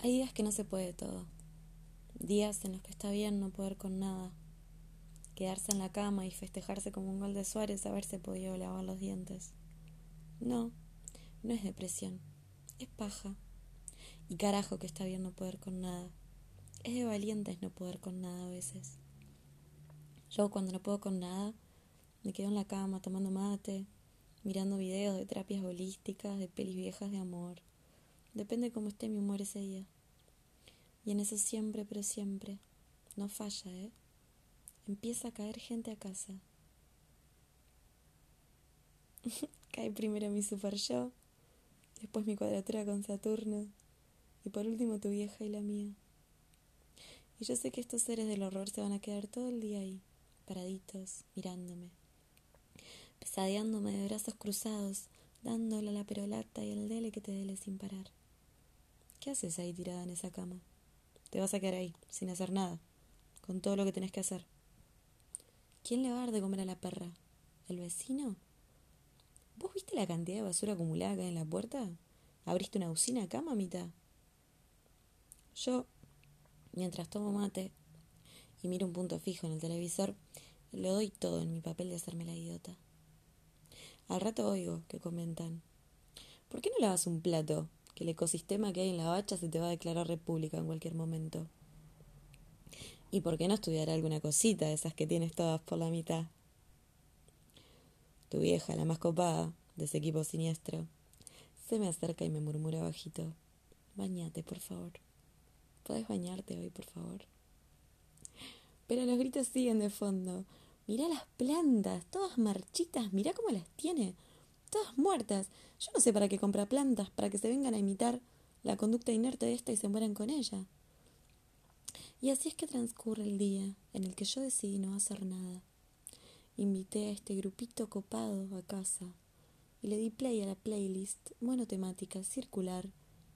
Hay días que no se puede todo. Días en los que está bien no poder con nada. Quedarse en la cama y festejarse como un gol de Suárez haberse podido lavar los dientes. No, no es depresión, es paja. Y carajo que está bien no poder con nada. Es de valientes no poder con nada a veces. Yo cuando no puedo con nada, me quedo en la cama tomando mate, mirando videos de terapias holísticas, de pelis viejas de amor. Depende cómo esté mi humor ese día. Y en eso siempre, pero siempre, no falla, ¿eh? Empieza a caer gente a casa. Cae primero mi super yo, después mi cuadratura con Saturno, y por último tu vieja y la mía. Y yo sé que estos seres del horror se van a quedar todo el día ahí, paraditos, mirándome, pesadeándome de brazos cruzados, dándole la perolata y el dele que te dele sin parar. ¿Qué haces ahí tirada en esa cama? Te vas a quedar ahí, sin hacer nada, con todo lo que tenés que hacer. ¿Quién le va a dar de comer a la perra? ¿El vecino? ¿Vos viste la cantidad de basura acumulada acá en la puerta? ¿Abriste una usina acá, mamita? Yo, mientras tomo mate y miro un punto fijo en el televisor, lo doy todo en mi papel de hacerme la idiota. Al rato oigo que comentan, ¿por qué no lavas un plato? Que el ecosistema que hay en la bacha se te va a declarar república en cualquier momento. ¿Y por qué no estudiar alguna cosita de esas que tienes todas por la mitad? Tu vieja, la más copada de ese equipo siniestro, se me acerca y me murmura bajito, bañate, por favor. ¿Puedes bañarte hoy, por favor? Pero los gritos siguen de fondo. Mirá las plantas, todas marchitas, mirá cómo las tiene, todas muertas. Yo no sé para qué compra plantas, para que se vengan a imitar la conducta inerte de esta y se mueran con ella. Y así es que transcurre el día en el que yo decidí no hacer nada. Invité a este grupito copado a casa y le di play a la playlist monotemática circular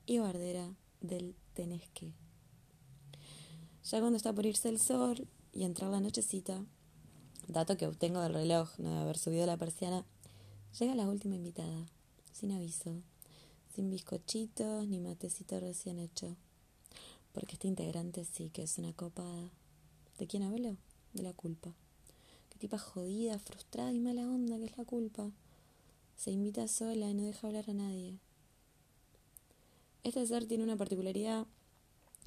y bardera del tenés que. Ya cuando está por irse el sol y entrar la nochecita, dato que obtengo del reloj, no de haber subido la persiana, llega la última invitada, sin aviso, sin bizcochitos ni matecito recién hecho. Porque este integrante sí que es una copada. ¿De quién hablo? De la culpa. Qué tipa jodida, frustrada y mala onda que es la culpa. Se invita sola y no deja hablar a nadie. Este ser tiene una particularidad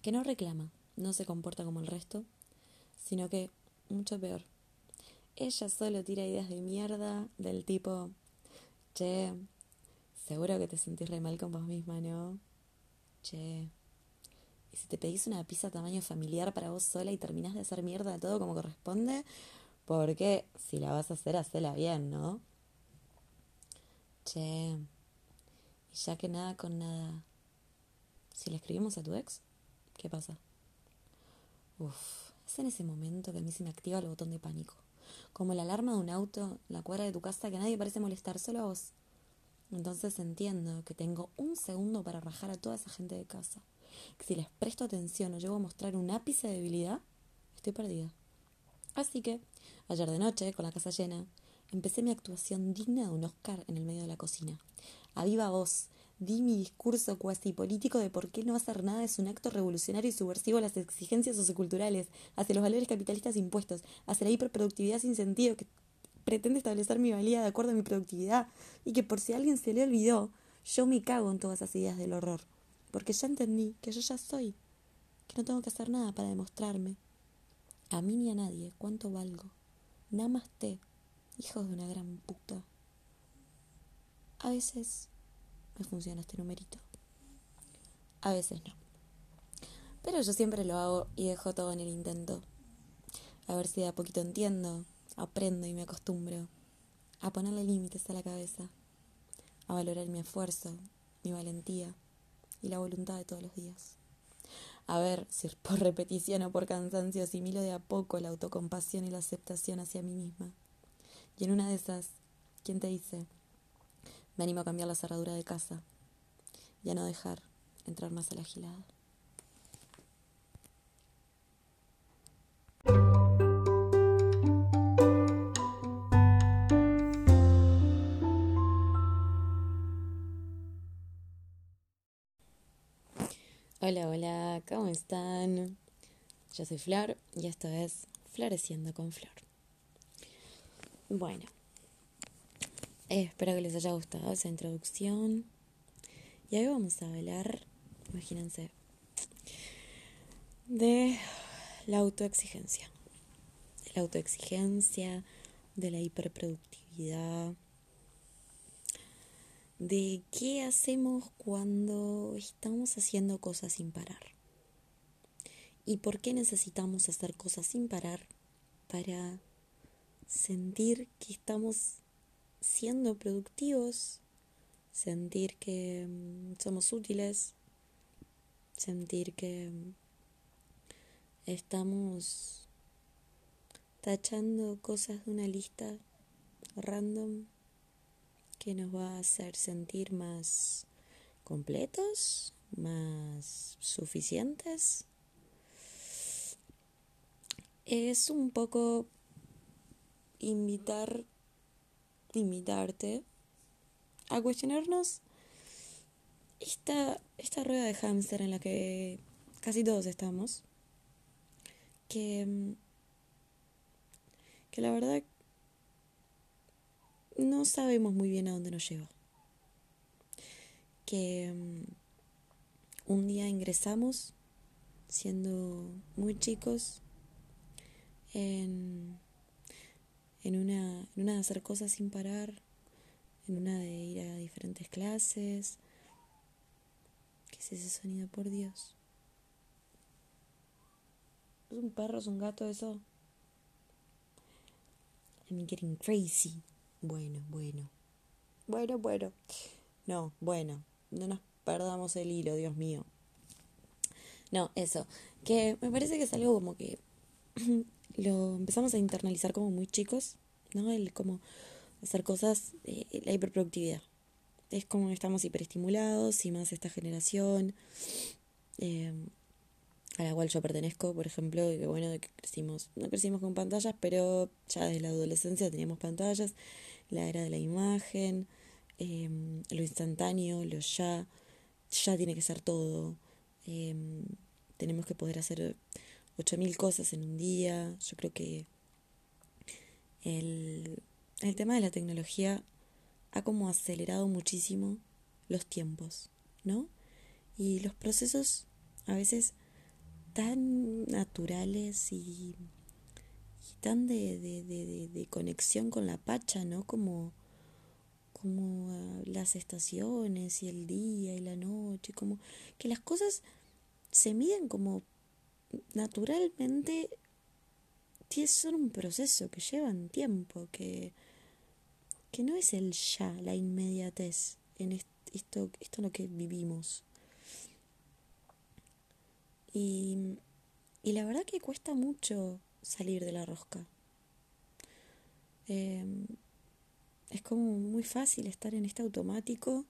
que no reclama, no se comporta como el resto, sino que, mucho peor, ella solo tira ideas de mierda del tipo, che, seguro que te sentís re mal con vos misma, ¿no? Che, y si te pedís una pizza tamaño familiar para vos sola y terminás de hacer mierda todo como corresponde, porque si la vas a hacer, hacela bien, ¿no? Che, y ya que nada con nada, si le escribimos a tu ex, ¿qué pasa? Uf, es en ese momento que a mí se me activa el botón de pánico como la alarma de un auto, la cuadra de tu casa que nadie parece molestar, solo a vos. Entonces entiendo que tengo un segundo para rajar a toda esa gente de casa. Que si les presto atención o llego a mostrar un ápice de debilidad, estoy perdida. Así que, ayer de noche, con la casa llena, empecé mi actuación digna de un Oscar en el medio de la cocina. A viva voz, di mi discurso cuasi político de por qué no hacer nada es un acto revolucionario y subversivo a las exigencias socioculturales, hacia los valores capitalistas impuestos, hacia la hiperproductividad sin sentido que pretende establecer mi valía de acuerdo a mi productividad y que por si alguien se le olvidó, yo me cago en todas esas ideas del horror, porque ya entendí que yo ya soy, que no tengo que hacer nada para demostrarme, a mí ni a nadie, cuánto valgo. Namaste, hijos de una gran puta. A veces me funciona este numerito. A veces no. Pero yo siempre lo hago y dejo todo en el intento. A ver si de a poquito entiendo, aprendo y me acostumbro a ponerle límites a la cabeza, a valorar mi esfuerzo, mi valentía y la voluntad de todos los días. A ver si por repetición o por cansancio asimilo de a poco la autocompasión y la aceptación hacia mí misma. Y en una de esas, ¿quién te dice? Me animo a cambiar la cerradura de casa y a no dejar entrar más a la gilada. Hola, hola, ¿cómo están? Yo soy Flor y esto es Floreciendo con Flor. Bueno, espero que les haya gustado esa introducción. Y hoy vamos a hablar, imagínense, de la autoexigencia. De la autoexigencia, de la hiperproductividad, de qué hacemos cuando estamos haciendo cosas sin parar. ¿Y por qué necesitamos hacer cosas sin parar? Para sentir que estamos siendo productivos, sentir que mm, somos útiles, sentir que mm, estamos tachando cosas de una lista random que nos va a hacer sentir más completos, más suficientes. Es un poco invitar, invitarte a cuestionarnos esta, esta rueda de hámster en la que casi todos estamos, que, que la verdad no sabemos muy bien a dónde nos lleva. Que mm, un día ingresamos, siendo muy chicos, en, en, una, en una de hacer cosas sin parar, en una de ir a diferentes clases. ¿Qué es ese sonido, por Dios? ¿Es un perro, es un gato eso? I'm getting crazy. Bueno, bueno. Bueno, bueno. No, bueno. No nos perdamos el hilo, Dios mío. No, eso. Que me parece que es algo como que lo empezamos a internalizar como muy chicos, ¿no? El como hacer cosas, eh, la hiperproductividad. Es como estamos hiperestimulados y más esta generación eh, a la cual yo pertenezco, por ejemplo, que bueno, de que crecimos, no crecimos con pantallas, pero ya desde la adolescencia teníamos pantallas la era de la imagen, em, lo instantáneo, lo ya, ya tiene que ser todo. Em, tenemos que poder hacer 8.000 cosas en un día. Yo creo que el, el tema de la tecnología ha como acelerado muchísimo los tiempos, ¿no? Y los procesos a veces tan naturales y tan de, de, de, de, conexión con la Pacha, ¿no? Como, como ah, las estaciones y el día y la noche, como que las cosas se miden como naturalmente son un proceso que llevan tiempo, que, que no es el ya, la inmediatez en esto, esto lo que vivimos. Y, y la verdad que cuesta mucho salir de la rosca. Em, es como muy fácil estar en este automático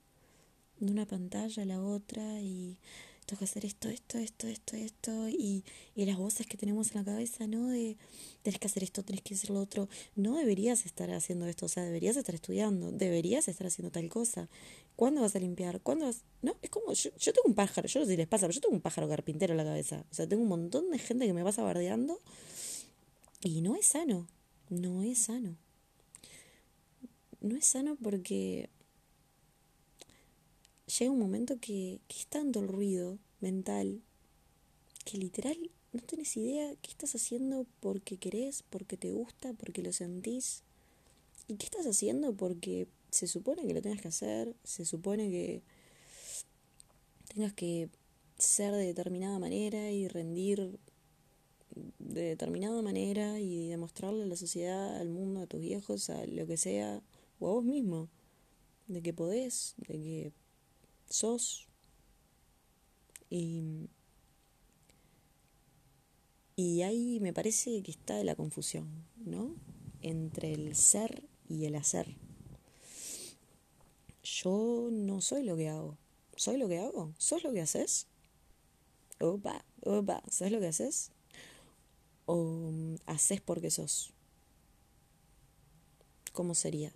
de una pantalla a la otra y tengo que hacer esto, esto, esto, esto, esto y, y las voces que tenemos en la cabeza, ¿no? De tenés que hacer esto, tenés que hacer lo otro. No deberías estar haciendo esto, o sea, deberías estar estudiando, deberías estar haciendo tal cosa. ¿Cuándo vas a limpiar? ¿Cuándo vas? No, es como, yo, yo tengo un pájaro, yo no sé si les pasa, pero yo tengo un pájaro carpintero en la cabeza. O sea, tengo un montón de gente que me pasa bardeando y no es sano, no es sano. No es sano porque llega un momento que, que es tanto el ruido mental que literal no tienes idea qué estás haciendo porque querés, porque te gusta, porque lo sentís. ¿Y qué estás haciendo porque se supone que lo tengas que hacer? Se supone que tengas que ser de determinada manera y rendir de determinada manera y demostrarle a la sociedad, al mundo, a tus viejos, a lo que sea, o a vos mismo, de que podés, de que sos. Y, y ahí me parece que está la confusión, ¿no? Entre el ser y el hacer. Yo no soy lo que hago. ¿Soy lo que hago? ¿Sos lo que haces? Opa, opa, ¿sabes lo que haces? o mm, haces porque sos? ¿Cómo sería?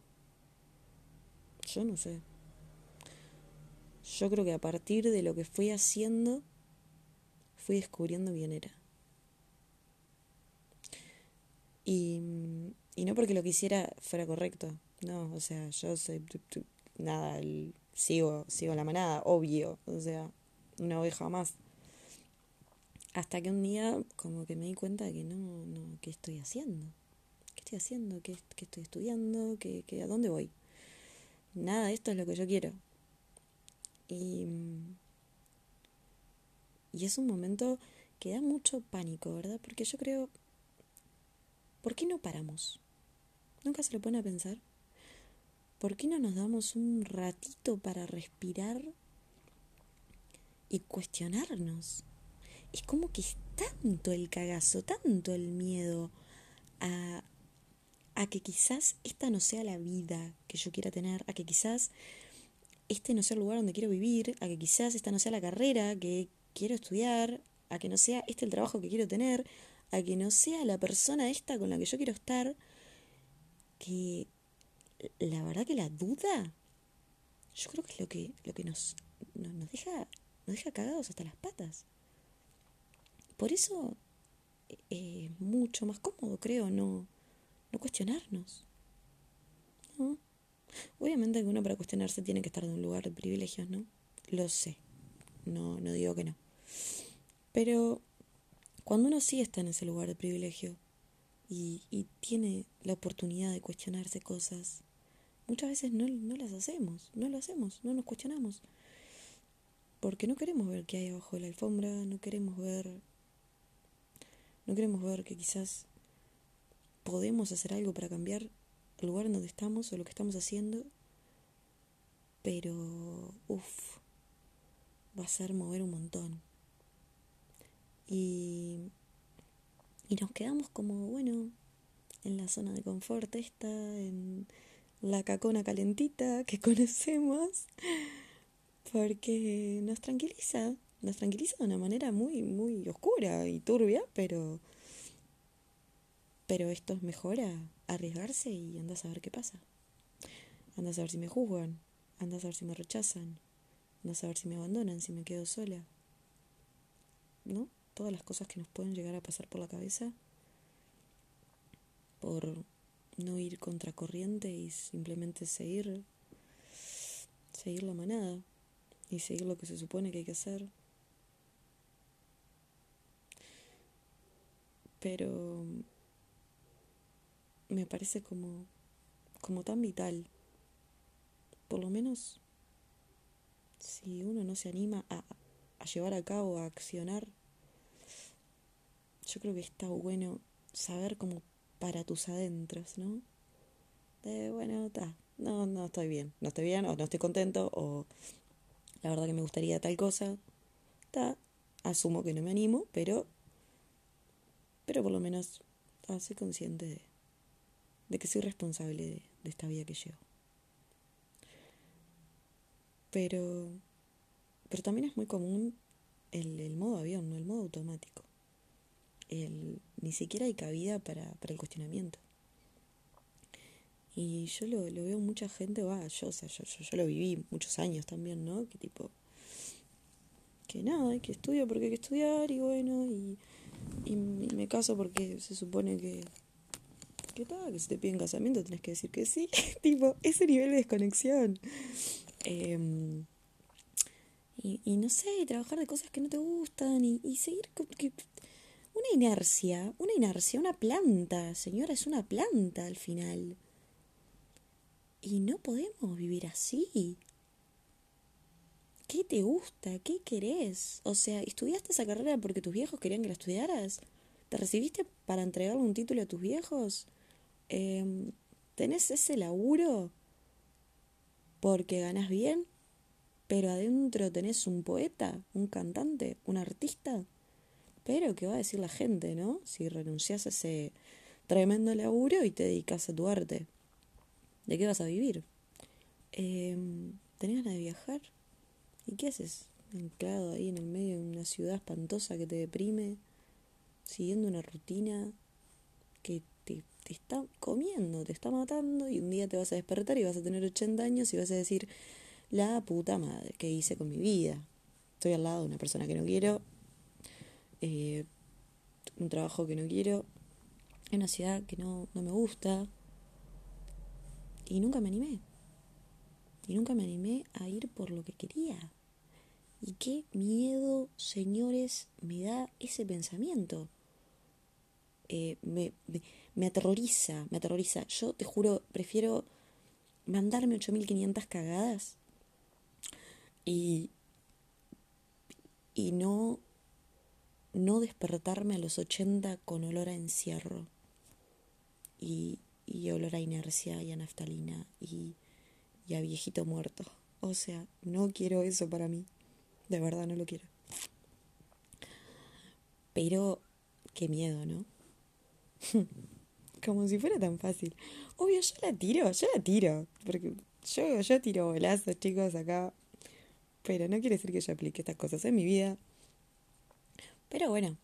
Yo no sé. Yo creo que a partir de lo que fui haciendo fui descubriendo quién era. Y, y no porque lo que hiciera fuera correcto, no, o sea, yo soy nada, sigo, sigo la manada, obvio, o sea, una oveja más. Hasta que un día como que me di cuenta de que no, no, ¿qué estoy haciendo? ¿Qué estoy haciendo? ¿Qué, qué estoy estudiando? ¿Qué, qué, ¿A dónde voy? Nada, esto es lo que yo quiero. Y, y es un momento que da mucho pánico, ¿verdad? Porque yo creo, ¿por qué no paramos? ¿Nunca se lo pone a pensar? ¿Por qué no nos damos un ratito para respirar y cuestionarnos? Es como que es tanto el cagazo, tanto el miedo a, a que quizás esta no sea la vida que yo quiera tener, a que quizás este no sea el lugar donde quiero vivir, a que quizás esta no sea la carrera que quiero estudiar, a que no sea este el trabajo que quiero tener, a que no sea la persona esta con la que yo quiero estar, que la verdad que la duda, yo creo que es lo que, lo que nos, nos, deja, nos deja cagados hasta las patas. Por eso es eh, mucho más cómodo, creo, no, no cuestionarnos. ¿No? Obviamente que uno para cuestionarse tiene que estar en un lugar de privilegios, ¿no? Lo sé. No, no digo que no. Pero cuando uno sí está en ese lugar de privilegio y, y tiene la oportunidad de cuestionarse cosas, muchas veces no, no las hacemos, no lo hacemos, no nos cuestionamos. Porque no queremos ver qué hay abajo de la alfombra, no queremos ver. No queremos ver que quizás podemos hacer algo para cambiar el lugar en donde estamos o lo que estamos haciendo. Pero, uff, va a ser mover un montón. Y, y nos quedamos como, bueno, en la zona de confort esta, en la cacona calentita que conocemos, porque nos tranquiliza, nos tranquiliza de una manera muy, muy oscura y turbia, pero, pero esto es mejor a arriesgarse y anda a saber qué pasa. Anda a saber si me juzgan, anda a saber si me rechazan, anda a saber si me abandonan, si me quedo sola. ¿No? Todas las cosas que nos pueden llegar a pasar por la cabeza por no ir contracorriente y simplemente seguir, seguir la manada y seguir lo que se supone que hay que hacer. Pero me parece como, como tan vital, por lo menos si uno no se anima a, a llevar a cabo, a accionar, yo creo que está bueno saber cómo para tus adentros, ¿no? De, bueno, está, no, no estoy bien, no estoy bien, o no estoy contento, o la verdad que me gustaría tal cosa, está, asumo que no me animo, pero, pero por lo menos soy consciente de, de que soy responsable de, de esta vida que llevo. Pero, pero también es muy común el, el modo avión, ¿no? el modo automático el, ni siquiera hay cabida para, para el cuestionamiento. Y yo lo, lo veo mucha gente, va, yo, o sea, yo, yo, lo viví muchos años también, ¿no? Que tipo, que nada, hay que estudiar porque hay que estudiar y bueno, y, y, me caso porque se supone que, tal, que si te piden casamiento tenés que decir que sí, tipo, ese nivel de desconexión. Em, y, y no sé, trabajar de cosas que no te gustan y, y seguir, que, una inercia, una inercia, una planta, señora, es una planta al final. Y no podemos vivir así. ¿Qué te gusta? ¿Qué querés? O sea, ¿estudiaste esa carrera porque tus viejos querían que la estudiaras? ¿Te recibiste para entregarle un título a tus viejos? Eh, ¿Tenés ese laburo porque ganas bien? Pero adentro tenés un poeta, un cantante, un artista. Pero, ¿qué va a decir la gente, no? Si renuncias a ese tremendo laburo y te dedicas a tu arte. ¿De qué vas a vivir? Eh, ¿Tenés ganas de viajar? ¿Y qué haces? Anclado ahí en el medio de una ciudad espantosa que te deprime, siguiendo una rutina te, está comiendo, te está matando, y un día te vas a despertar y vas a tener 80 años y vas a decir, la puta madre, ¿qué hice con mi vida? Estoy al lado de una persona que no quiero, eh, un trabajo que no quiero, una ciudad que no, no me gusta. Y nunca me animé. Y nunca me animé a ir por lo que quería. Y qué miedo, señores, me da ese pensamiento. Eh, me, me, me, aterroriza, me aterroriza. Yo te juro, prefiero mandarme 8500 cagadas y, y no, no despertarme a los 80 con olor a encierro y, y olor a inercia y a naftalina y, y a viejito muerto. O sea, no quiero eso para mí. De verdad no lo quiero. Pero qué miedo, ¿no? Como si fuera tan fácil. Obvio, yo la tiro, yo la tiro. Porque yo, yo tiro bolazos, chicos, acá. Pero no quiere decir que yo aplique estas cosas en mi vida. Pero bueno,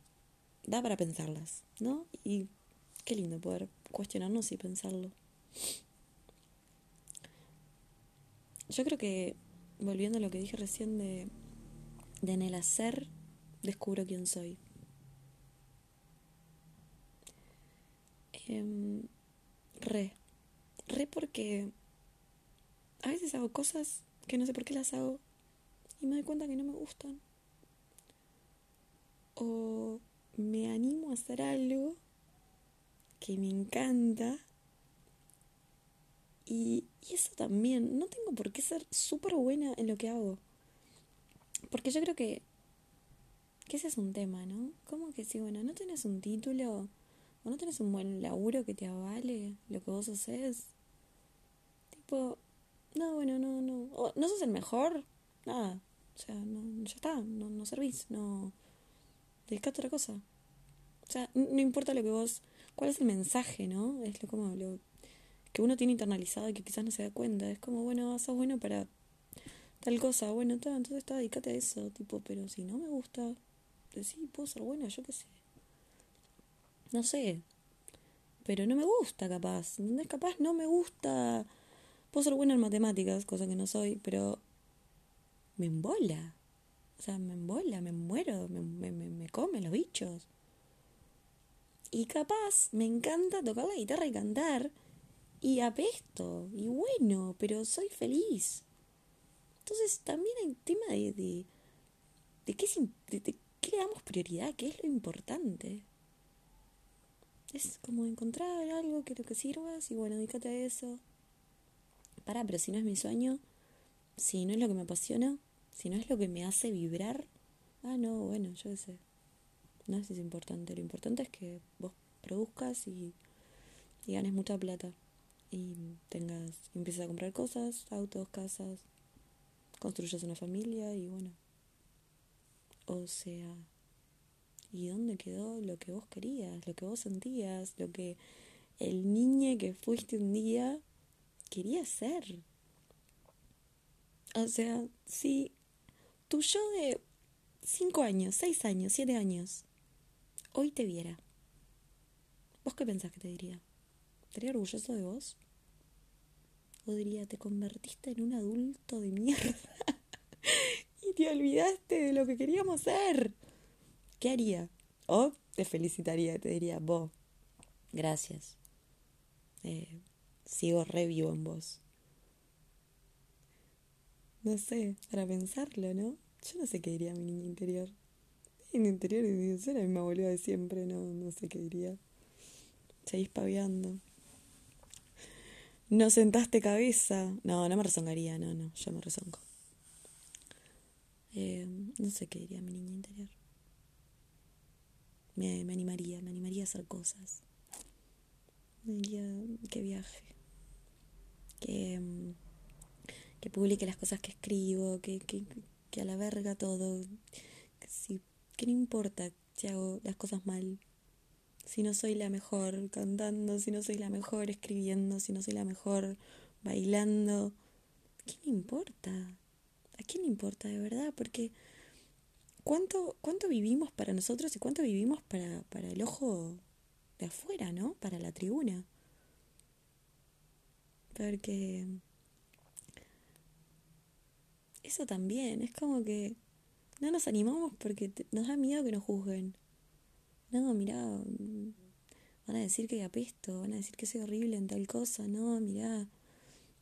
da para pensarlas, ¿no? Y qué lindo poder cuestionarnos y pensarlo. Yo creo que, volviendo a lo que dije recién de, de en el hacer, descubro quién soy. Eh, re. Re porque a veces hago cosas que no sé por qué las hago y me doy cuenta que no me gustan. O me animo a hacer algo que me encanta. Y, y eso también, no tengo por qué ser súper buena en lo que hago. Porque yo creo que, que ese es un tema, ¿no? ¿Cómo que sí, bueno, no tenés un título o no tenés un buen laburo que te avale lo que vos haces? Tipo, no, bueno, no, no. O, no sos el mejor, nada. O sea, no, ya está, no, no servís, no. Dedicate a otra cosa. O sea, no importa lo que vos. ¿Cuál es el mensaje, no? Es lo como lo que uno tiene internalizado y que quizás no se da cuenta. Es como, bueno, sos bueno para tal cosa. Bueno, está, entonces está, dedicate a eso. Tipo, pero si no me gusta, pues sí, puedo ser buena, yo qué sé. No sé. Pero no me gusta, capaz. ¿Entendés? Capaz no me gusta. Puedo ser buena en matemáticas, cosa que no soy, pero me embola. O sea, me embola, me muero, me, me, me come los bichos. Y capaz me encanta tocar la guitarra y cantar. Y apesto. Y bueno, pero soy feliz. Entonces también hay tema de, de, de, qué, de, de qué le damos prioridad, qué es lo importante. Es como encontrar algo que lo que sirvas y bueno, dedícate a eso. Pará, pero si no es mi sueño, si no es lo que me apasiona, si no es lo que me hace vibrar, ah, no, bueno, yo qué sé. No sé si es importante. Lo importante es que vos produzcas y, y ganes mucha plata. Y tengas, empieces a comprar cosas, autos, casas, construyas una familia y bueno. O sea, ¿y dónde quedó lo que vos querías, lo que vos sentías, lo que el niño que fuiste un día quería ser? O sea, si tu yo de 5 años, 6 años, 7 años, hoy te viera, ¿vos qué pensás que te diría? ¿Estaría orgulloso de vos? ¿O diría, te convertiste en un adulto de mierda y te olvidaste de lo que queríamos ser? ¿Qué haría? O te felicitaría, te diría, vos, gracias. Eh, sigo re vivo en vos. No sé, para pensarlo, ¿no? Yo no sé qué diría mi niña interior. Mi interior es la misma boluda de siempre, no, no sé qué diría. Seguís paviando. No sentaste cabeza. No, no me rezongaría, no, no, yo me rezongo. Eh, no sé qué diría mi niña interior. Me, animaría, me animaría a hacer cosas. Me diría que viaje. Que, que publique las cosas que escribo, que, que, que a la verga todo. Que, si, que importa si hago las cosas mal. Si no soy la mejor cantando, si no soy la mejor escribiendo, si no soy la mejor bailando. ¿A quién le importa? ¿A quién le importa de verdad? Porque ¿cuánto, cuánto vivimos para nosotros y cuánto vivimos para, para el ojo de afuera, ¿no? Para la tribuna. Porque eso también, es como que no nos animamos porque nos da miedo que nos juzguen. no, mirá, van a decir que apesto, van a decir que soy horrible en tal cosa, no, mirá,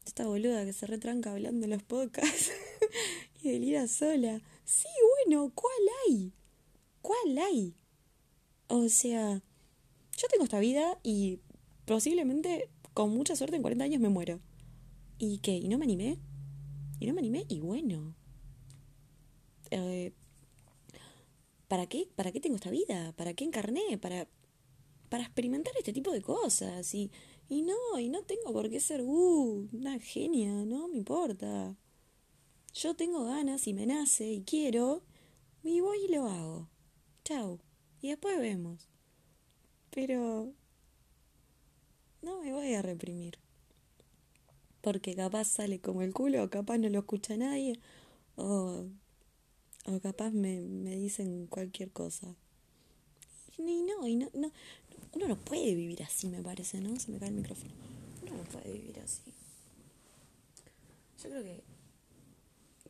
esta boluda que se retranca hablando en los podcasts y delira sola. Sí, bueno, ¿cuál hay? ¿Cuál hay? O sea, yo tengo esta vida y posiblemente, con mucha suerte, en 40 años me muero. ¿Y qué? ¿Y no me animé? ¿Y no me animé? Y bueno. Eh, ¿Para qué? ¿Para qué tengo esta vida? ¿Para qué encarné? Para, para experimentar este tipo de cosas. Y, y no, y no tengo por qué ser uh, una genia, no me importa. Yo tengo ganas y me nace y quiero, y voy y lo hago. Chao. Y después vemos. Pero no me voy a reprimir. Porque capaz sale como el culo, o capaz no lo escucha nadie, o, o capaz me, me dicen cualquier cosa. Y, no, y no, no, uno no puede vivir así, me parece, ¿no? Se me cae el micrófono. Uno no puede vivir así. Yo creo que,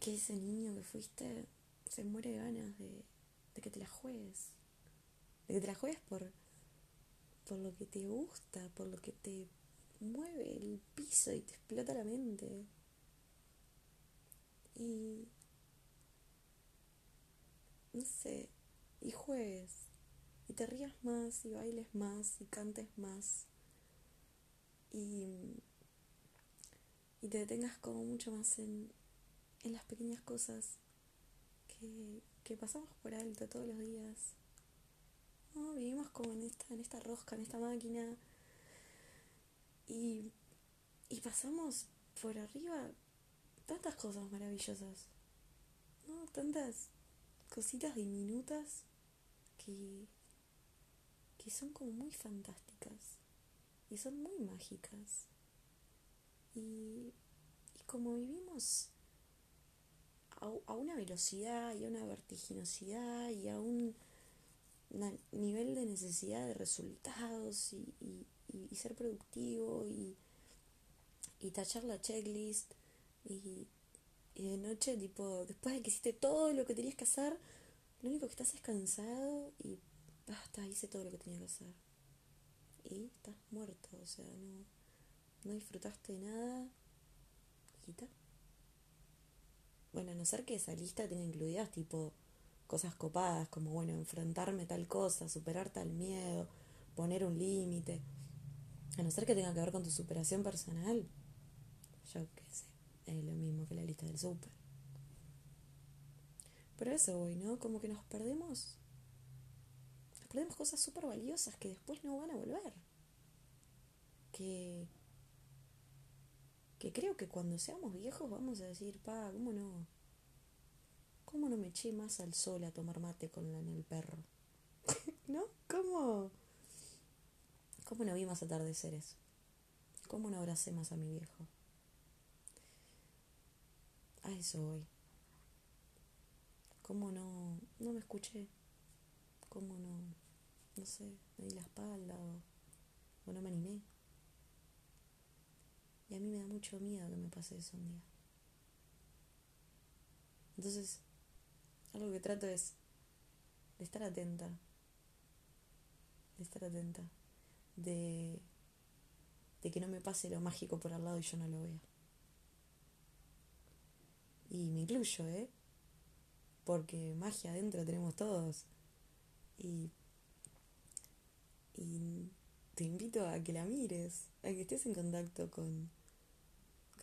que ese niño que fuiste se muere de ganas de, que te la juegues. De que te la juegues por, por lo que te gusta, por lo que te mueve el piso y te explota la mente. Y. No sé. Y juegues. Y te rías más, y bailes más, y cantes más. Y. Y te detengas como mucho más en, en las pequeñas cosas que, pasamos por alto todos los días vivimos como en esta, en esta rosca, en esta máquina. Y, y pasamos por arriba tantas cosas maravillosas. ¿no? Tantas cositas diminutas que, que son como muy fantásticas y son muy mágicas. Y, y como vivimos a, a, una velocidad y a una vertiginosidad y a un nivel de necesidad de resultados y, y, ser productivo y, y tachar la checklist y, de noche, tipo, después de que hiciste todo lo que tenías que hacer, lo único que estás es cansado y basta, hice todo lo que tenía que hacer. Y estás muerto, o sea, no, no disfrutaste de nada está. Bueno, a no ser que esa lista tenga incluidas tipo cosas copadas, como bueno, enfrentarme tal cosa, superar tal miedo, poner un límite. A no ser que tenga que ver con tu superación personal, yo qué sé, es lo mismo que la lista del súper. Pero eso voy, ¿no? Como que nos perdemos. Nos perdemos cosas súper valiosas que después no van a volver. Que. Que creo que cuando seamos viejos vamos a decir, pa, ¿cómo no? ¿Cómo no me eché más al sol a tomar mate con el perro? ¿No? ¿Cómo? ¿Cómo no vi más atardeceres? ¿Cómo no abracé más a mi viejo? A eso voy. ¿Cómo no, no me escuché? ¿Cómo no, no sé, me di la espalda o, o no me animé? Y a mí me da mucho miedo que me pase eso un día. Entonces, algo que trato es de estar atenta, de estar atenta, de, que no me pase lo mágico por al lado y yo no lo vea. Y me incluyo, ¿eh? Porque magia adentro tenemos todos. Y, y te invito a que la mires, a que estés en contacto con,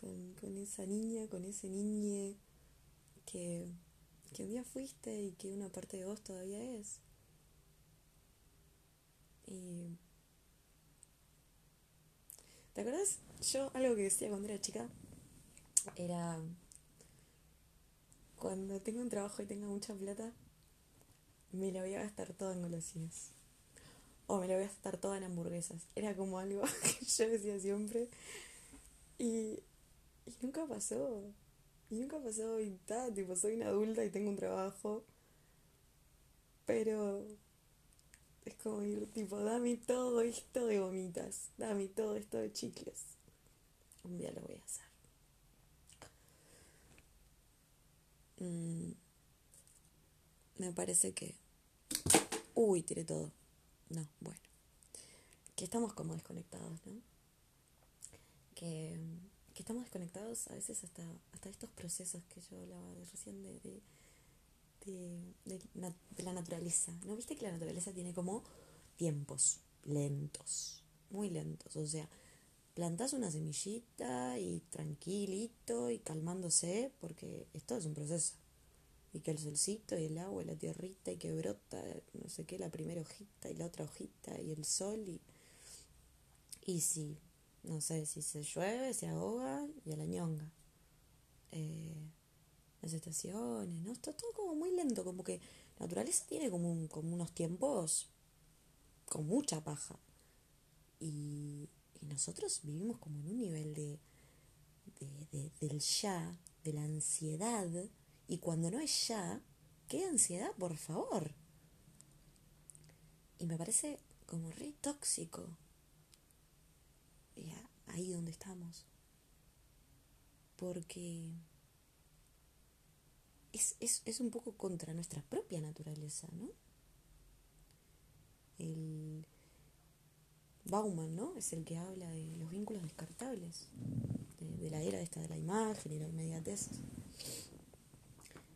con, con esa niña, con ese niñe que que un día fuiste y que una parte de vos todavía es. Y... ¿Te acuerdas? Yo algo que decía cuando era chica era cuando tenga un trabajo y tenga mucha plata, me la voy a gastar toda en golosinas. O me la voy a gastar toda en hamburguesas. Era como algo que yo decía siempre. Y, y nunca pasó. Y nunca pasó y tal, tipo, soy una adulta y tengo un trabajo. Pero es como ir, tipo, dame todo esto de gomitas, dame todo esto de chicles. Un día lo voy a hacer. Mm, me parece que... Uy, tiré todo. no, bueno. Que estamos como desconectados, ¿no? Que, estamos desconectados a veces hasta, hasta estos procesos que yo hablaba de recién de, de, de, de la naturaleza. ¿No viste que la naturaleza tiene como tiempos lentos, muy lentos? O sea, plantas una semillita y tranquilito y calmándose, porque esto es un proceso. Y que el solcito y el agua y la tierrita y que brota, no sé qué, la primera hojita y la otra hojita y el sol y, y si, no sé, si se llueve, se ahoga y a la ñonga. Eh, las estaciones, ¿no? Está todo como muy lento, como que la naturaleza tiene como, como unos tiempos con mucha paja. Y, y nosotros vivimos como en un nivel de, de, del ya, de la ansiedad, y cuando no es ya, ¿qué ansiedad, por favor? Y me parece como re tóxico. Y ahí donde estamos. Porque es, es, es un poco contra nuestra propia naturaleza, ¿no? El, Bauman, ¿no? Es el que habla de los vínculos descartables, de, la era esta de la imagen y la inmediatez.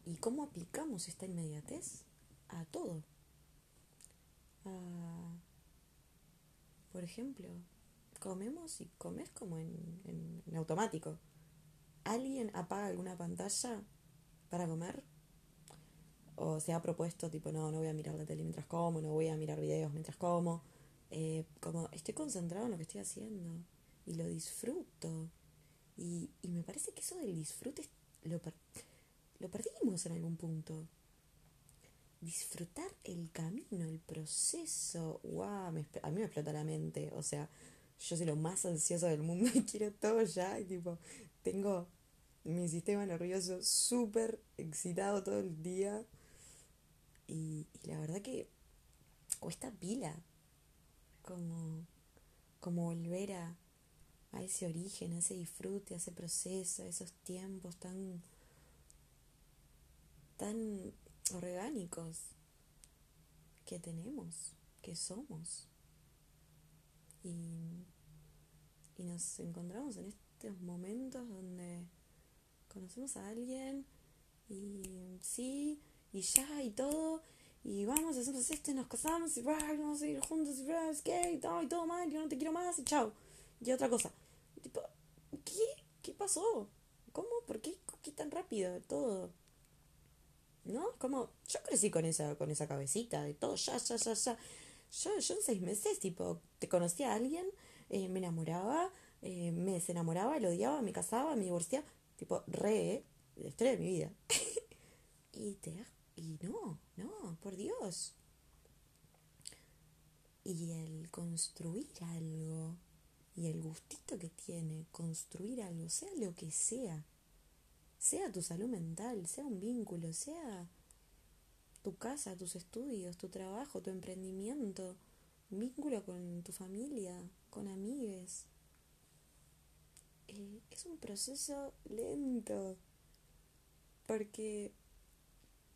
¿Y cómo aplicamos esta inmediatez a todo? por ejemplo, comemos y comes como en, en automático. ¿Alguien apaga alguna pantalla para comer? o se ha propuesto tipo, no, no voy a mirar la tele mientras como, no voy a mirar videos mientras como, eh, como estoy concentrado en lo que estoy haciendo y lo disfruto. Y, y me parece que eso del disfrute lo, lo perdimos en algún punto. Disfrutar el camino, el proceso, wow, a mí me explota la mente. O sea, yo soy lo más ansioso del mundo y quiero todo ya. Y tipo, tengo mi sistema nervioso súper excitado todo el día. Y, y la verdad que cuesta pila como, como volver a, a ese origen, a ese disfrute, a ese proceso, a esos tiempos tan, tan orgánicos que tenemos, que somos. Y, y nos encontramos en estos momentos donde conocemos a alguien y sí, y ya, y todo, y vamos, hacemos esto y nos casamos y vamos a ir juntos y skate y todo mal, yo no te quiero más y chao. Y otra cosa, tipo, ¿qué? ¿Qué pasó? ¿Cómo? ¿Por qué, qué tan rápido todo? ¿No? Como, yo crecí con esa, con esa cabecita de todo, ya, ya, ya, ya. Yo, yo en seis meses, tipo, te conocí a alguien, eh, me enamoraba, eh, me desenamoraba, lo odiaba, me casaba, me divorciaba, tipo, re, la historia de mi vida. y te y no, no, por Dios. Y el construir algo, y el gustito que tiene construir algo, sea lo que sea, sea tu salud mental, sea un vínculo, sea tu casa, tus estudios, tu trabajo, tu emprendimiento, vínculo con tu familia, con amigues. Eh, es un proceso lento, porque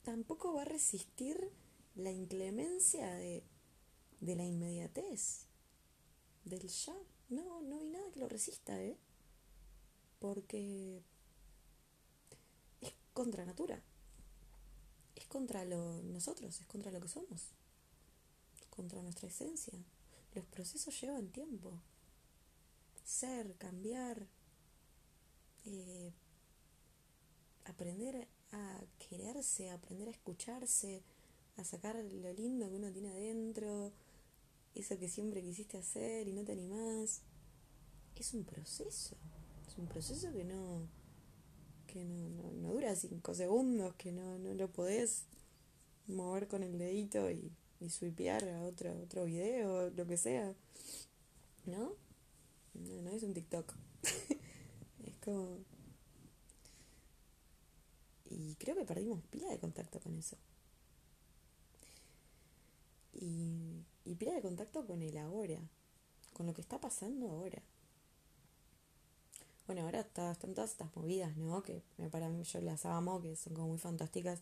tampoco va a resistir la inclemencia de, de la inmediatez, del ya. No, no hay nada que lo resista, ¿eh? Porque es contra natura. Es contra lo, nosotros, es contra lo que somos. Contra nuestra esencia. Los procesos llevan tiempo. Ser, cambiar, eh, aprender a quererse, aprender a escucharse, a sacar lo lindo que uno tiene adentro, eso que siempre quisiste hacer y no te animás. Es un proceso, es un proceso que no, que no, no, dura cinco segundos, que no, no lo podés mover con el dedito y, y swipear a otro, otro video, lo que sea. ¿No? No, no es un TikTok. es como y creo que perdimos pila de contacto con eso. Y, y pila de contacto con el ahora, con lo que está pasando ahora. Bueno, ahora está, están todas estas movidas, ¿no? Que para mí yo las amo, que son como muy fantásticas.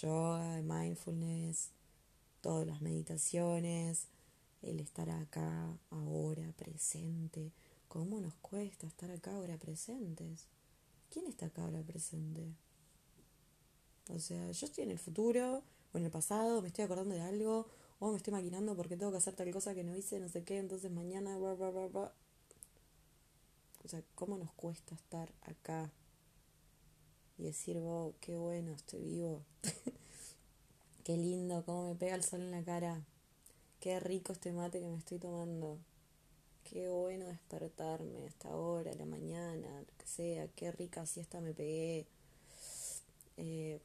Yoga, mindfulness, todas las meditaciones, el estar acá, ahora, presente. ¿Cómo nos cuesta estar acá ahora presentes? ¿Quién está acá ahora presente? O sea, yo estoy en el futuro o en el pasado, me estoy acordando de algo, o me estoy maquinando porque tengo que hacer tal cosa que no hice, no sé qué, entonces mañana, bla, bla, bla, bla. O sea, ¿cómo nos cuesta estar acá y decir, vos, qué bueno, estoy vivo? qué lindo, cómo me pega el sol en la cara. Qué rico este mate que me estoy tomando. Qué bueno despertarme hasta ahora, la mañana, lo que sea. Qué rica siesta me pegué. Eh,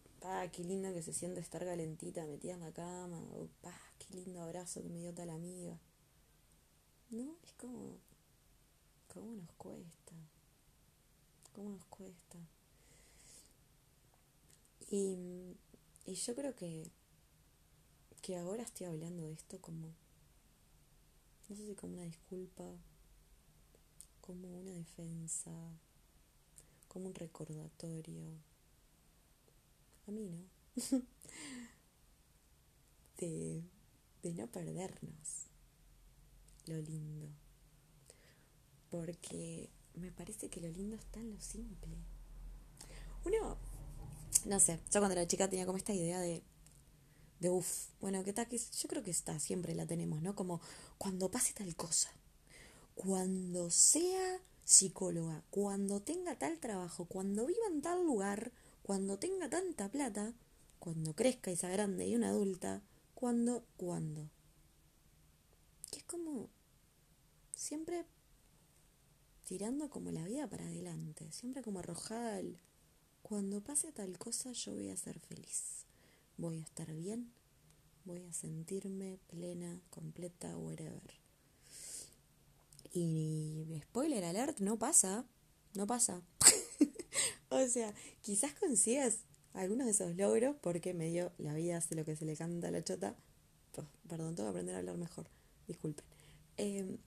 qué lindo que se siente estar calentita metida en la cama. Qué lindo abrazo que me dio tal amiga. No, es como. ¿Cómo nos cuesta? ¿Cómo nos cuesta? Y, y yo creo que que ahora estoy hablando de esto como, no sé si como una disculpa, como una defensa, como un recordatorio. A mí no. de, de no perdernos lo lindo. Porque me parece que lo lindo está en lo simple. Uno, no sé, yo cuando era chica tenía como esta idea de de uff, bueno, ¿qué tal? Yo creo que está, siempre la tenemos, ¿no? Como cuando pase tal cosa, cuando sea psicóloga, cuando tenga tal trabajo, cuando viva en tal lugar, cuando tenga tanta plata, cuando crezca y sea grande y una adulta, cuando, cuando. Que es como siempre tirando como la vida para adelante, siempre como arrojada al cuando pase tal cosa yo voy a ser feliz voy a estar bien, voy a sentirme plena, completa, whatever. Y spoiler alert, no pasa, no pasa. o sea, quizás consigas algunos de esos logros porque me dio la vida hace lo que se le canta a la chota. perdón, tengo que aprender a hablar mejor, disculpen. Em,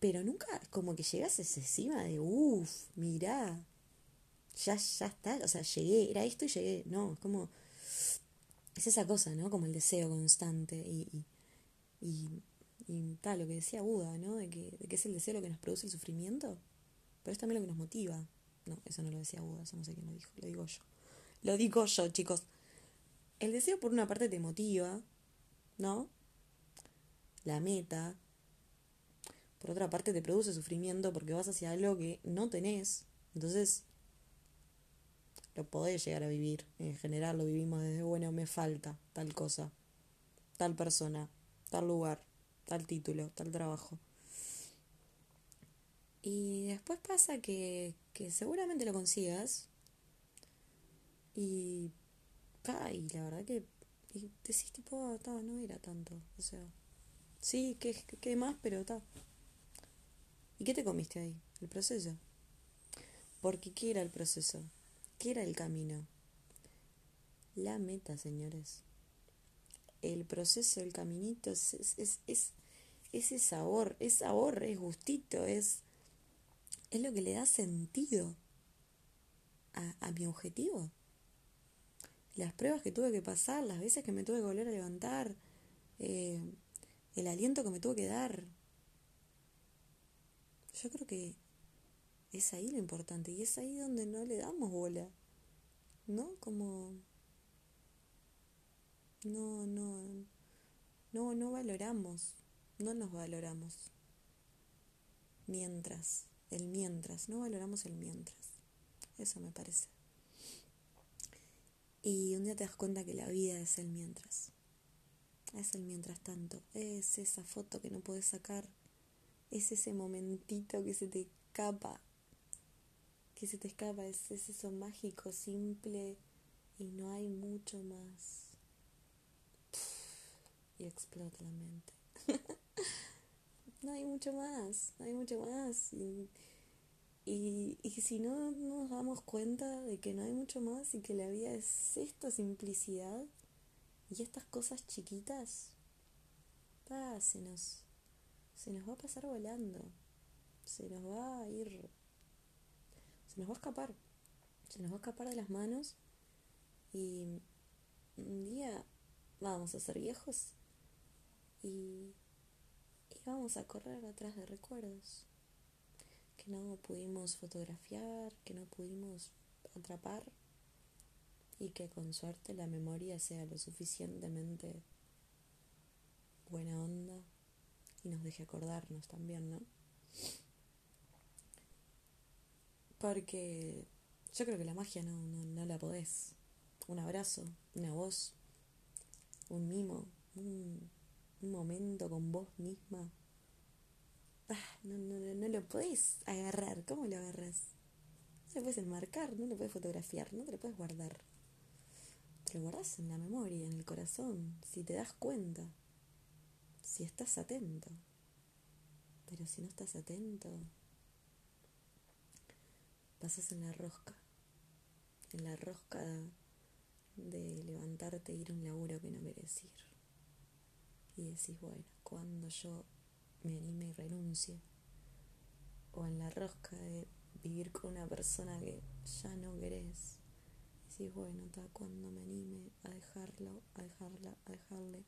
pero nunca como que llegas a ese cima de, uff, mirá, ya, ya está, o sea, llegué, era esto y llegué. No, es como es esa cosa, ¿no? Como el deseo constante y, y, y, tal, lo que decía Buda, ¿no? De que, de que es el deseo lo que nos produce el sufrimiento, pero es también lo que nos motiva. No, eso no lo decía Buda, eso no sé quién lo dijo, lo digo yo. Lo digo yo, chicos. El deseo por una parte te motiva, ¿no? La meta. Por otra parte te produce sufrimiento porque vas hacia algo que no tenés. Entonces lo podés llegar a vivir. En general lo vivimos desde, bueno, me falta tal cosa, tal persona, tal lugar, tal título, tal trabajo. Y después pasa que, que seguramente lo consigas. Y, y la verdad que y decís tipo, ah, no era tanto. O sea, sí, que, que más, pero está. ¿Y qué te comiste ahí? El proceso. Porque ¿qué era el proceso? ¿Qué era el camino? La meta, señores. El proceso, el caminito, es, es, es, ese sabor, es sabor, es gustito, es, es lo que le da sentido a, a mi objetivo. Las pruebas que tuve que pasar, las veces que me tuve que volver a levantar, eh, el aliento que me tuve que dar. Yo creo que es ahí lo importante y es ahí donde no le damos bola. ¿No? Como... No, no, no, no valoramos, no nos valoramos. Mientras, el mientras, no valoramos el mientras. Eso me parece. Y un día te das cuenta que la vida es el mientras. Es el mientras tanto. Es esa foto que no puedes sacar. Es ese momentito que se te escapa que se te escapa, es, eso mágico, simple y no hay mucho más. Y explota la mente. no hay mucho más, no hay mucho más. Y, y, y, si no nos damos cuenta de que no hay mucho más y que la vida es esta simplicidad y estas cosas chiquitas, se, nos, se nos va a pasar volando, se nos va a ir. Se nos va a escapar, se nos va a escapar de las manos. Y un día vamos a ser viejos y, que vamos a correr atrás de recuerdos, que no pudimos fotografiar, que no pudimos atrapar y que con suerte la memoria sea lo suficientemente buena onda y nos deje acordarnos también, ¿no? Porque yo creo que la magia no, no, la podés. Un abrazo, una voz, un mimo, un, momento con vos misma. Ah, no, no, no lo podés agarrar. ¿Cómo lo agarras? No lo puedes enmarcar, no lo puedes fotografiar, no te lo puedes guardar. Te lo guardas en la memoria, en el corazón, si te das cuenta, si estás atento. Pero si no estás atento, pasas en la rosca, en la rosca de levantarte e ir a un laburo que no querés ir. Y decís, bueno, cuando yo me anime y renuncie, o en la rosca de vivir con una persona que ya no querés, decís, bueno, hasta cuando me anime a dejarlo, a dejarla, a dejarle.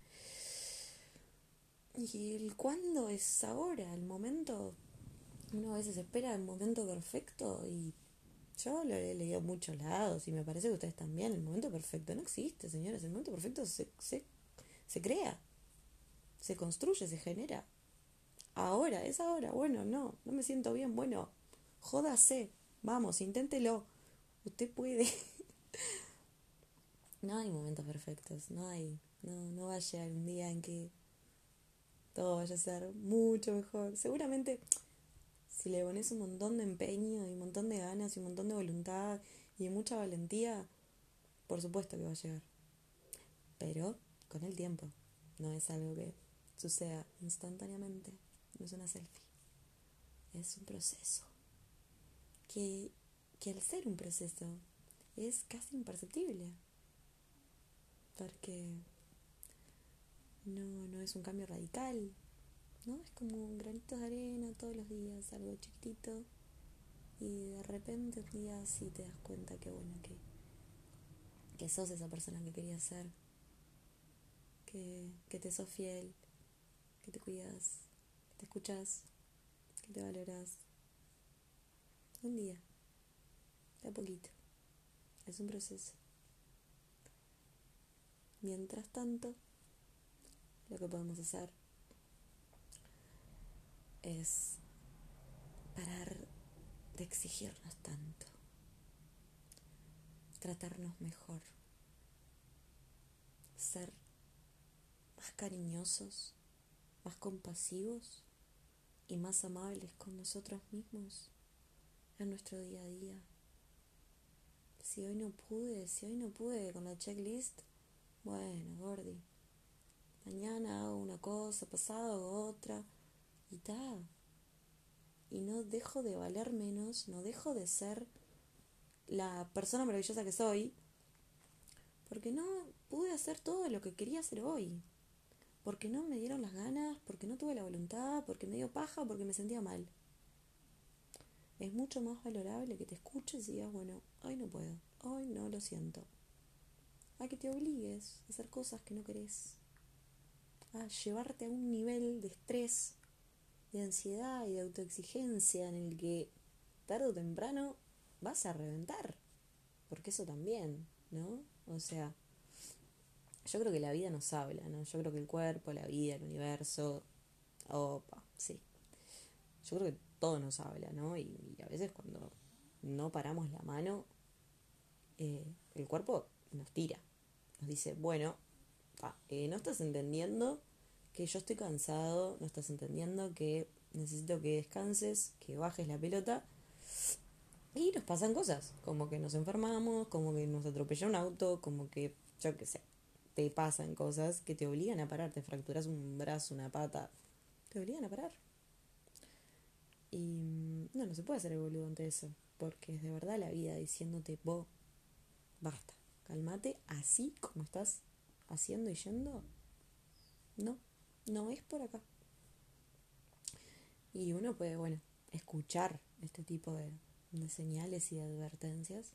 Y el cuándo es ahora, el momento uno a veces espera el momento perfecto y yo lo he leído a muchos lados y me parece que ustedes también. El momento perfecto no existe, señores. El momento perfecto se, se, se crea, se construye, se genera. Ahora, es ahora. Bueno, no, no me siento bien. Bueno, jódase. Vamos, inténtelo. Usted puede. no hay momentos perfectos. No hay. No, no va a llegar un día en que todo vaya a ser mucho mejor. Seguramente si le pones un montón de empeño y un montón de ganas y un montón de voluntad y mucha valentía, por supuesto que va a llegar. Pero con el tiempo, no es algo que suceda instantáneamente, no es una selfie, es un proceso. Que, que al ser un proceso es casi imperceptible, porque no, no es un cambio radical, ¿no? Es como granitos de arena todos los días, algo chiquitito. Y de repente un día sí te das cuenta que bueno, que, que sos esa persona que querías ser, que, que te sos fiel, que te cuidas, que te escuchas, que te valoras. Un día, de a poquito. Es un proceso. Mientras tanto, lo que podemos hacer es parar de exigirnos tanto, tratarnos mejor, ser más cariñosos, más compasivos y más amables con nosotros mismos en nuestro día a día. Si hoy no pude, si hoy no pude con la checklist, bueno, Gordi, mañana hago una cosa, pasado otra y ta. Y no dejo de valer menos, no dejo de ser la persona maravillosa que soy, porque no pude hacer todo lo que quería hacer hoy. Porque no me dieron las ganas, porque no tuve la voluntad, porque me dio paja, porque me sentía mal. Es mucho más valorable que te escuches y digas, bueno, hoy no puedo, hoy no lo siento. A que te obligues a hacer cosas que no querés. A llevarte a un nivel de estrés de ansiedad y de autoexigencia en el que tarde o temprano vas a reventar. Porque eso también, ¿no? O sea, yo creo que la vida nos habla, ¿no? Yo creo que el cuerpo, la vida, el universo, opa, sí. Yo creo que todo nos habla, ¿no? Y, a veces cuando no paramos la mano, eh, el cuerpo nos tira. Nos dice, bueno, eh, no estás entendiendo que yo estoy cansado, no estás entendiendo que necesito que descanses, que bajes la pelota. Y nos pasan cosas, como que nos enfermamos, como que nos atropella un auto, como que, yo qué sé, te pasan cosas que te obligan a parar, te fracturas un brazo, una pata, te obligan a parar. Y no, no se puede hacer el boludo ante eso, porque es de verdad la vida diciéndote, vos, basta, cálmate, así como estás haciendo y yendo, no, no es por acá. Y uno puede, bueno, escuchar este tipo de, señales y de advertencias,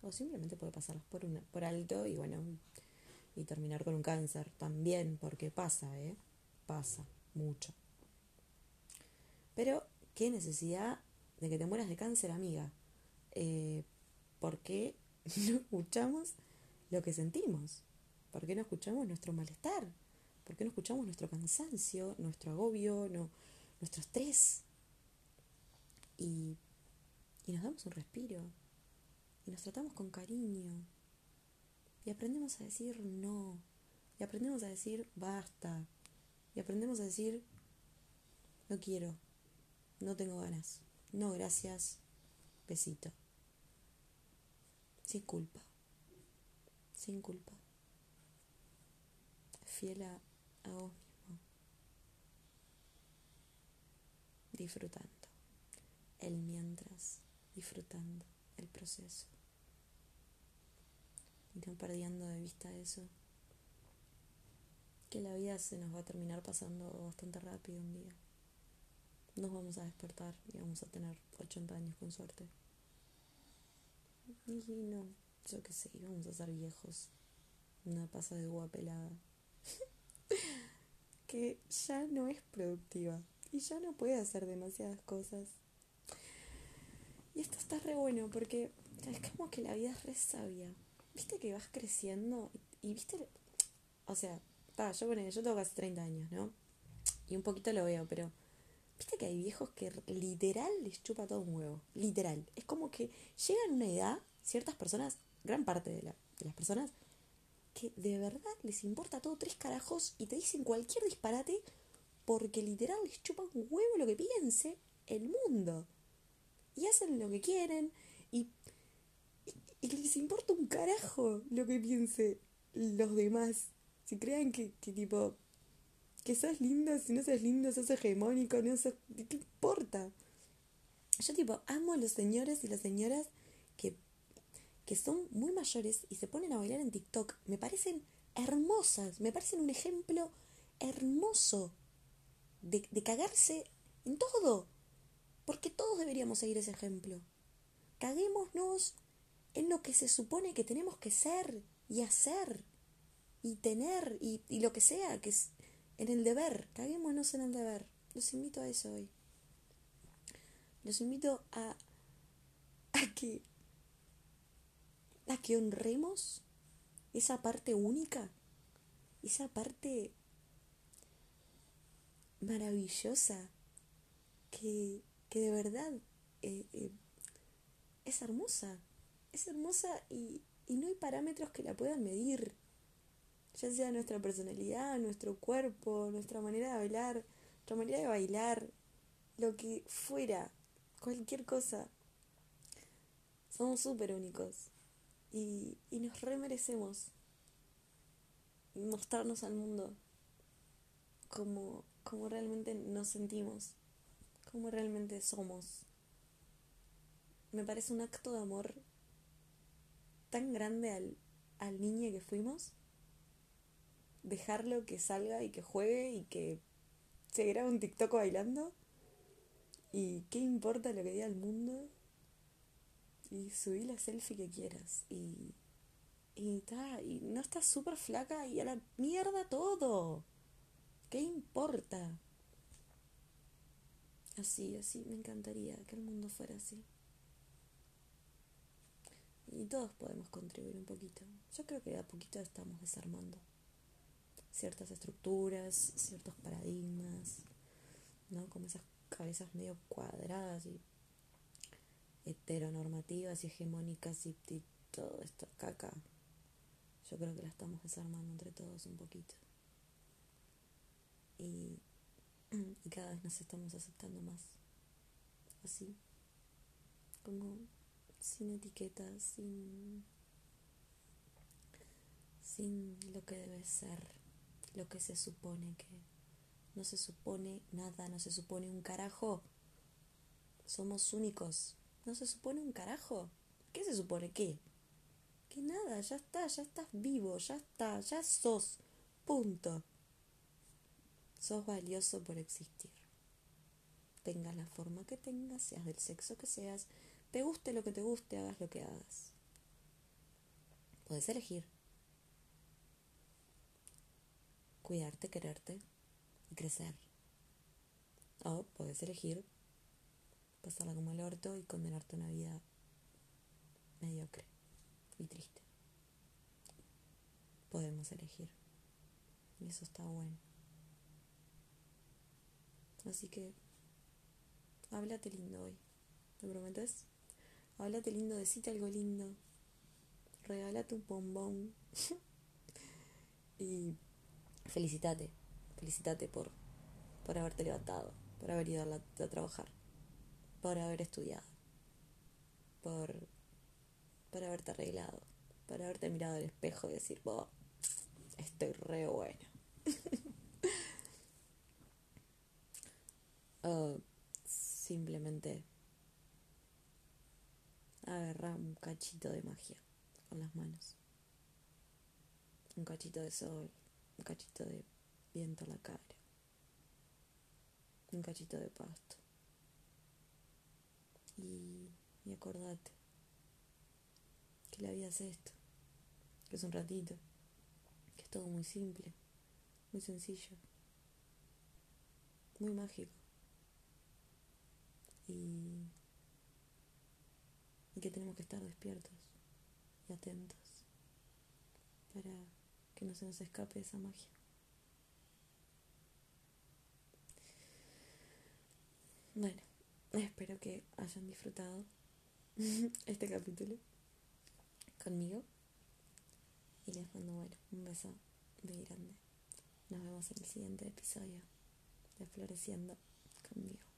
o simplemente puede pasarlas por, una, por alto y bueno, y terminar con un cáncer también, porque pasa, ¿eh? Pasa mucho. Pero, ¿qué necesidad de que te mueras de cáncer, amiga? Eh, ¿Por qué no escuchamos lo que sentimos? ¿Por qué no escuchamos nuestro malestar? ¿Por qué no escuchamos nuestro cansancio, nuestro agobio, no, nuestro estrés? Y, y nos damos un respiro. Y nos tratamos con cariño. Y aprendemos a decir no. Y aprendemos a decir basta. Y aprendemos a decir no quiero. No tengo ganas. No, gracias. Besito. Sin culpa. Sin culpa. Fiel a, a vos mismo. Disfrutando. El mientras. Disfrutando el proceso. Y no perdiendo de vista eso. Que la vida se nos va a terminar pasando bastante rápido un día. Nos vamos a despertar y vamos a tener 80 años con suerte. Y no, yo qué sé, vamos a ser viejos. Una pasa de uva pelada. que ya no es productiva. Y ya no puede hacer demasiadas cosas. Y esto está re bueno porque es como que la vida es re sabia. Viste que vas creciendo y, viste, o sea, yo, yo tengo casi 30 años, ¿no? Y un poquito lo veo, pero viste que hay viejos que literal les chupa todo un huevo. Literal. Es como que llegan a una edad, ciertas personas, gran parte de las personas, que de verdad les importa todo tres carajos y te dicen cualquier disparate porque literal les chupa un huevo lo que piense el mundo. Y hacen lo que quieren y, y, les importa un carajo lo que piense los demás. Si crean que, que tipo que sos lindo, si no sos lindo, sos hegemónico, no sos... ¿Qué importa? Yo tipo amo a los señores y las señoras que son muy mayores y se ponen a bailar en TikTok. Me parecen hermosas, me parecen un ejemplo hermoso de, de cagarse en todo. Porque todos deberíamos seguir ese ejemplo. Caguémonos en lo que se supone que tenemos que ser y hacer y tener y, y lo que sea, que es en el deber, caguémonos en el deber. Los invito a eso hoy. Los invito a, a que que honremos esa parte única, esa parte maravillosa que, que de verdad eh, eh, es hermosa, es hermosa y, y no hay parámetros que la puedan medir ya sea nuestra personalidad, nuestro cuerpo, nuestra manera de hablar, nuestra manera de bailar, lo que fuera, cualquier cosa. Somos súper únicos y, y nos remerecemos mostrarnos al mundo como, como realmente nos sentimos, como realmente somos. Me parece un acto de amor tan grande al, al niño que fuimos dejarlo que salga y que juegue y que se grabe un TikTok bailando. ¿Y qué importa lo que diga el mundo? Y subí la selfie que quieras. Y. Y, ta, y no estás súper flaca y a la mierda todo. ¿Qué importa? Así, así, me encantaría que el mundo fuera así. Y todos podemos contribuir un poquito. Yo creo que a poquito estamos desarmando ciertas estructuras, ciertos paradigmas, ¿no? Como esas cabezas medio cuadradas y heteronormativas y hegemónicas y, todo esto caca. Yo creo que la estamos desarmando entre todos un poquito. Y, y cada vez nos estamos aceptando más. Así. Como sin etiquetas, sin, sin lo que debe ser lo que se supone que no se supone nada, no se supone un carajo. Somos únicos. No se supone un carajo. ¿Qué se supone qué? Que nada, ya está, ya estás vivo, ya está, ya sos. Punto. Sos valioso por existir. Tengas la forma que tengas, seas del sexo que seas, te guste lo que te guste, hagas lo que hagas. Puedes elegir. cuidarte, quererte y crecer. O puedes elegir pasarla como el orto y condenarte a una vida mediocre y triste. Podemos elegir. Y eso está bueno. Así que, háblate lindo hoy. ¿Me prometes? Háblate lindo, decite algo lindo. Regálate un bombón. y felicitate. Felicitate por, por haberte levantado, por haber ido a, a trabajar, por haber estudiado, por, por haberte arreglado, por haberte mirado al espejo y decir, oh, estoy re bueno. o simplemente agarrar un cachito de magia con las manos. Un cachito de sol, un cachito de viento en la cara, un cachito de pasto. Y, y acordate que la vida es esto, que es un ratito, que es todo muy simple, muy sencillo, muy mágico. Y, y que tenemos que estar despiertos y atentos para que no se nos escape esa magia. Bueno, espero que hayan disfrutado este capítulo conmigo. Y les mando, bueno, un beso muy grande. Nos vemos en el siguiente episodio de Floreciendo conmigo.